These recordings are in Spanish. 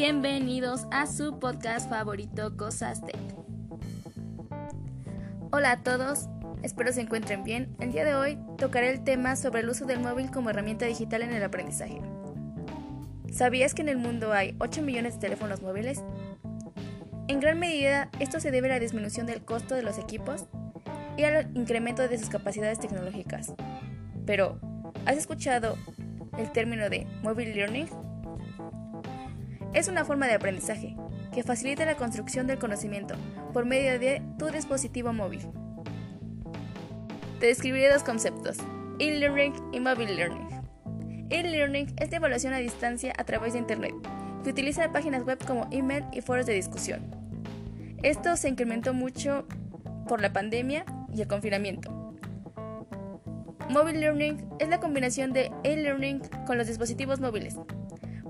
Bienvenidos a su podcast favorito Cosas Tech. Hola a todos, espero se encuentren bien. El día de hoy tocaré el tema sobre el uso del móvil como herramienta digital en el aprendizaje. ¿Sabías que en el mundo hay 8 millones de teléfonos móviles? En gran medida, esto se debe a la disminución del costo de los equipos y al incremento de sus capacidades tecnológicas. Pero, ¿has escuchado el término de mobile learning? Es una forma de aprendizaje que facilita la construcción del conocimiento por medio de tu dispositivo móvil. Te describiré dos conceptos, e-learning y mobile learning. E-learning es de evaluación a distancia a través de Internet, que utiliza páginas web como email y foros de discusión. Esto se incrementó mucho por la pandemia y el confinamiento. Mobile Learning es la combinación de e-learning con los dispositivos móviles,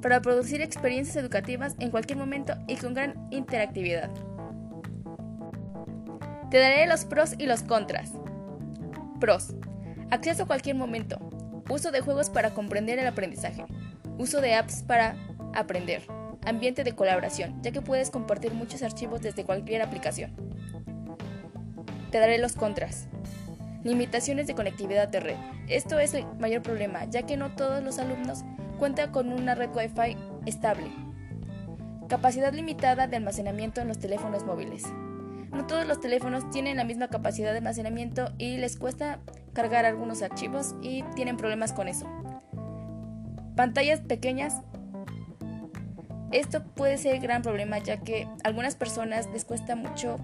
para producir experiencias educativas en cualquier momento y con gran interactividad. Te daré los pros y los contras. Pros. Acceso a cualquier momento. Uso de juegos para comprender el aprendizaje. Uso de apps para aprender. Ambiente de colaboración, ya que puedes compartir muchos archivos desde cualquier aplicación. Te daré los contras. Limitaciones de conectividad de red. Esto es el mayor problema, ya que no todos los alumnos cuenta con una red Wi-Fi estable. Capacidad limitada de almacenamiento en los teléfonos móviles. No todos los teléfonos tienen la misma capacidad de almacenamiento y les cuesta cargar algunos archivos y tienen problemas con eso. Pantallas pequeñas. Esto puede ser gran problema ya que a algunas personas les cuesta mucho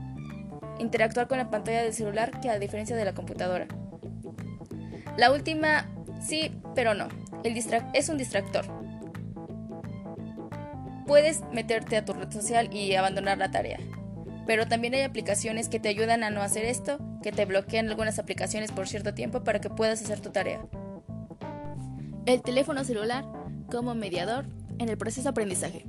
interactuar con la pantalla del celular que a diferencia de la computadora. La última, sí, pero no. El es un distractor. Puedes meterte a tu red social y abandonar la tarea. Pero también hay aplicaciones que te ayudan a no hacer esto, que te bloquean algunas aplicaciones por cierto tiempo para que puedas hacer tu tarea. El teléfono celular como mediador en el proceso de aprendizaje.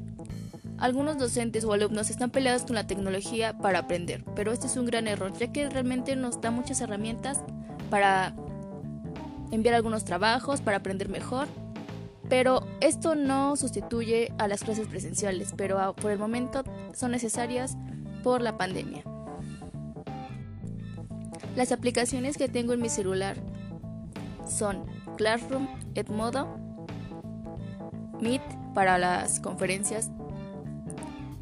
Algunos docentes o alumnos están peleados con la tecnología para aprender, pero este es un gran error, ya que realmente nos da muchas herramientas para enviar algunos trabajos para aprender mejor. Pero esto no sustituye a las clases presenciales, pero por el momento son necesarias por la pandemia. Las aplicaciones que tengo en mi celular son Classroom, Edmodo, Meet para las conferencias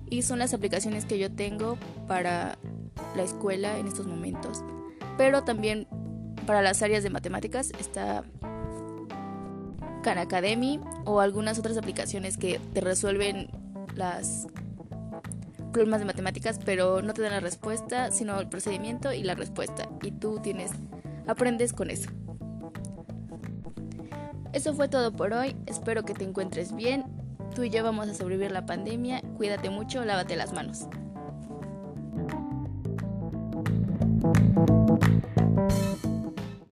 y son las aplicaciones que yo tengo para la escuela en estos momentos. Pero también para las áreas de matemáticas está Khan Academy o algunas otras aplicaciones que te resuelven las problemas de matemáticas, pero no te dan la respuesta, sino el procedimiento y la respuesta. Y tú tienes, aprendes con eso. Eso fue todo por hoy. Espero que te encuentres bien. Tú y yo vamos a sobrevivir la pandemia. Cuídate mucho, lávate las manos.